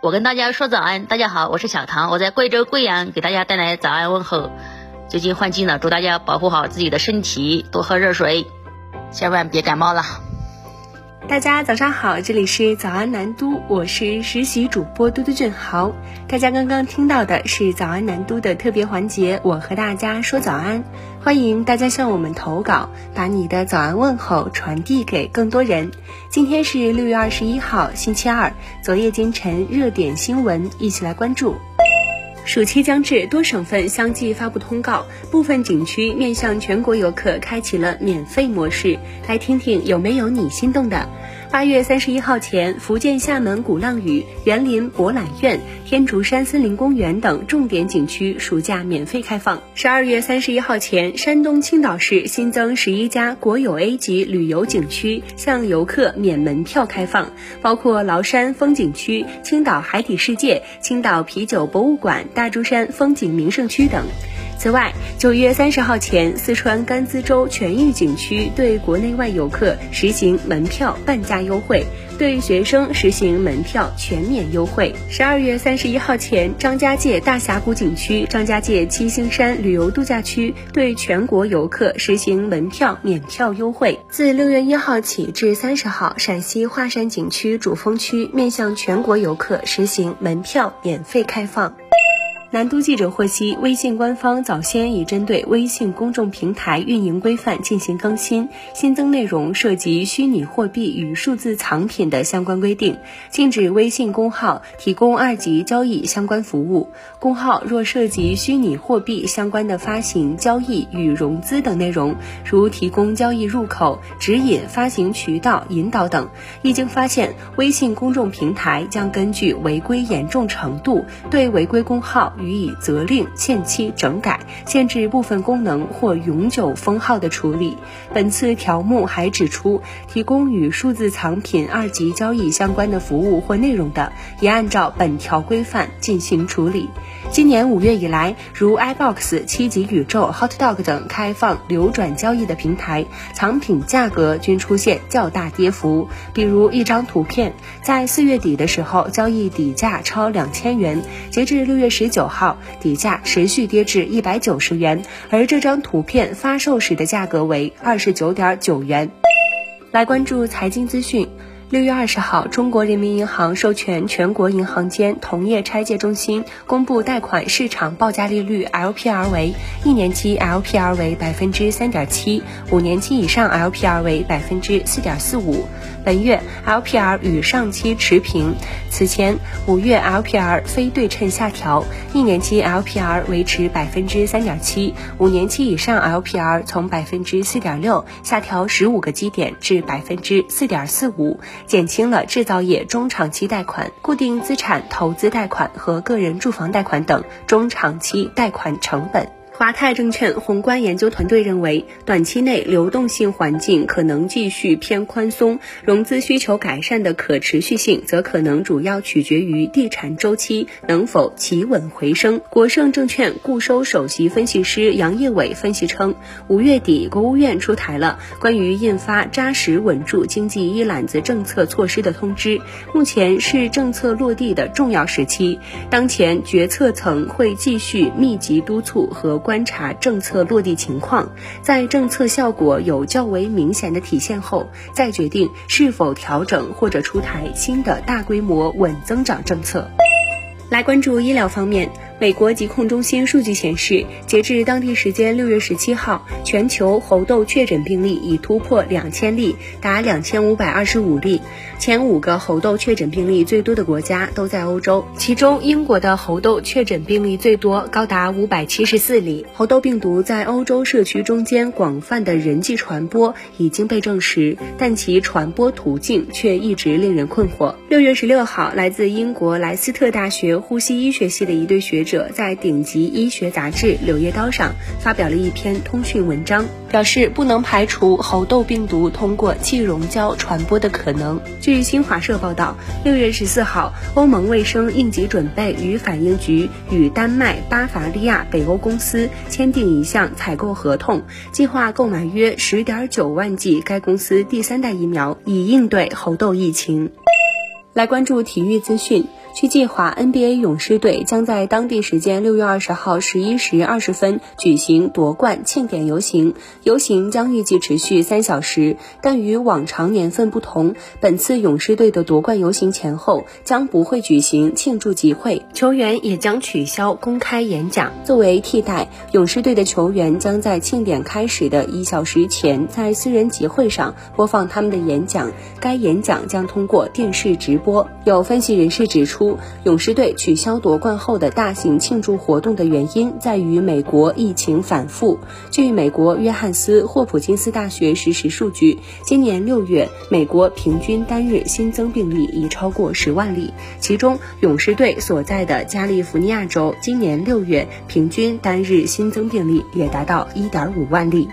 我跟大家说早安，大家好，我是小唐，我在贵州贵阳给大家带来早安问候。最近换季了，祝大家保护好自己的身体，多喝热水，千万别感冒了。大家早上好，这里是早安南都，我是实习主播嘟嘟俊豪。大家刚刚听到的是早安南都的特别环节，我和大家说早安，欢迎大家向我们投稿，把你的早安问候传递给更多人。今天是六月二十一号，星期二，昨夜今晨热点新闻，一起来关注。暑期将至，多省份相继发布通告，部分景区面向全国游客开启了免费模式。来听听有没有你心动的。八月三十一号前，福建厦门鼓浪屿、园林博览院、天竺山森林公园等重点景区暑假免费开放。十二月三十一号前，山东青岛市新增十一家国有 A 级旅游景区向游客免门票开放，包括崂山风景区、青岛海底世界、青岛啤酒博物馆、大珠山风景名胜区等。此外，九月三十号前，四川甘孜州全域景区对国内外游客实行门票半价优惠，对学生实行门票全免优惠。十二月三十一号前，张家界大峡谷景区、张家界七星山旅游度假区对全国游客实行门票免票优惠。自六月一号起至三十号，陕西华山景区主峰区面向全国游客实行门票免费开放。南都记者获悉，微信官方早先已针对微信公众平台运营规范进行更新，新增内容涉及虚拟货币与数字藏品的相关规定，禁止微信公号提供二级交易相关服务。公号若涉及虚拟货币相关的发行、交易与融资等内容，如提供交易入口、指引发行渠道、引导等，一经发现，微信公众平台将根据违规严重程度，对违规公号。予以责令、限期整改、限制部分功能或永久封号的处理。本次条目还指出，提供与数字藏品二级交易相关的服务或内容的，也按照本条规范进行处理。今年五月以来，如 iBox、七级宇宙、Hotdog 等开放流转交易的平台，藏品价格均出现较大跌幅。比如一张图片，在四月底的时候，交易底价超两千元，截至六月十九号，底价持续跌至一百九十元，而这张图片发售时的价格为二十九点九元。来关注财经资讯。六月二十号，中国人民银行授权全国银行间同业拆借中心公布贷款市场报价利率 LPR 为一年期 LPR 为百分之三点七，五年期以上 LPR 为百分之四点四五。本月 LPR 与上期持平。此前五月 LPR 非对称下调，一年期 LPR 维持百分之三点七，五年期以上 LPR 从百分之四点六下调十五个基点至百分之四点四五。减轻了制造业中长期贷款、固定资产投资贷款和个人住房贷款等中长期贷款成本。华泰证券宏观研究团队认为，短期内流动性环境可能继续偏宽松，融资需求改善的可持续性则可能主要取决于地产周期能否企稳回升。国盛证券固收首席分析师杨业伟分析称，五月底国务院出台了关于印发扎实稳住经济一揽子政策措施的通知，目前是政策落地的重要时期，当前决策层会继续密集督促和。观察政策落地情况，在政策效果有较为明显的体现后，再决定是否调整或者出台新的大规模稳增长政策。来关注医疗方面。美国疾控中心数据显示，截至当地时间六月十七号，全球猴痘确诊病例已突破两千例，达两千五百二十五例。前五个猴痘确诊病例最多的国家都在欧洲，其中英国的猴痘确诊病例最多，高达五百七十四例。猴痘病毒在欧洲社区中间广泛的人际传播已经被证实，但其传播途径却一直令人困惑。六月十六号，来自英国莱斯特大学呼吸医学系的一对学者在顶级医学杂志《柳叶刀》上发表了一篇通讯文章，表示不能排除猴痘病毒通过气溶胶传播的可能。据新华社报道，六月十四号，欧盟卫生应急准备与反应局与丹麦巴伐利亚北欧公司签订一项采购合同，计划购买约十点九万剂该公司第三代疫苗，以应对猴痘疫情。来关注体育资讯。据计划，NBA 勇士队将在当地时间六月二十号十一时二十分举行夺冠庆典游行。游行将预计持续三小时，但与往常年份不同，本次勇士队的夺冠游行前后将不会举行庆祝集会，球员也将取消公开演讲。作为替代，勇士队的球员将在庆典开始的一小时前在私人集会上播放他们的演讲，该演讲将通过电视直播。有分析人士指出。勇士队取消夺冠后的大型庆祝活动的原因在于美国疫情反复。据美国约翰斯霍普金斯大学实时数据，今年六月，美国平均单日新增病例已超过十万例，其中勇士队所在的加利福尼亚州今年六月平均单日新增病例也达到一点五万例。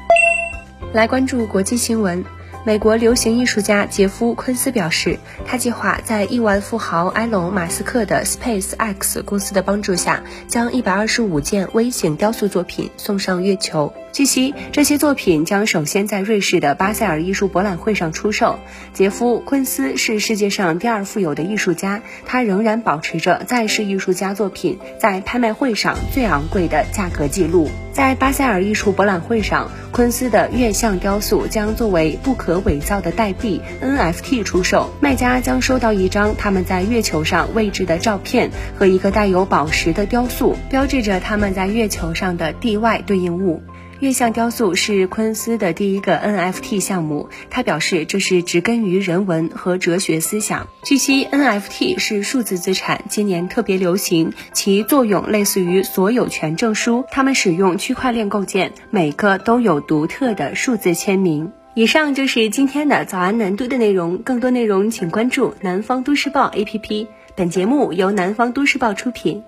来关注国际新闻。美国流行艺术家杰夫·昆斯表示，他计划在亿万富豪埃隆·马斯克的 Space X 公司的帮助下，将一百二十五件微型雕塑作品送上月球。据悉，这些作品将首先在瑞士的巴塞尔艺术博览会上出售。杰夫·昆斯是世界上第二富有的艺术家，他仍然保持着在世艺术家作品在拍卖会上最昂贵的价格记录。在巴塞尔艺术博览会上，昆斯的月相雕塑将作为不可伪造的代币 NFT 出售，卖家将收到一张他们在月球上位置的照片和一个带有宝石的雕塑，标志着他们在月球上的地外对应物。月相雕塑是昆斯的第一个 NFT 项目，他表示这是植根于人文和哲学思想。据悉，NFT 是数字资产，今年特别流行，其作用类似于所有权证书，他们使用区块链构建，每个都有独特的数字签名。以上就是今天的早安南都的内容，更多内容请关注南方都市报 APP。本节目由南方都市报出品。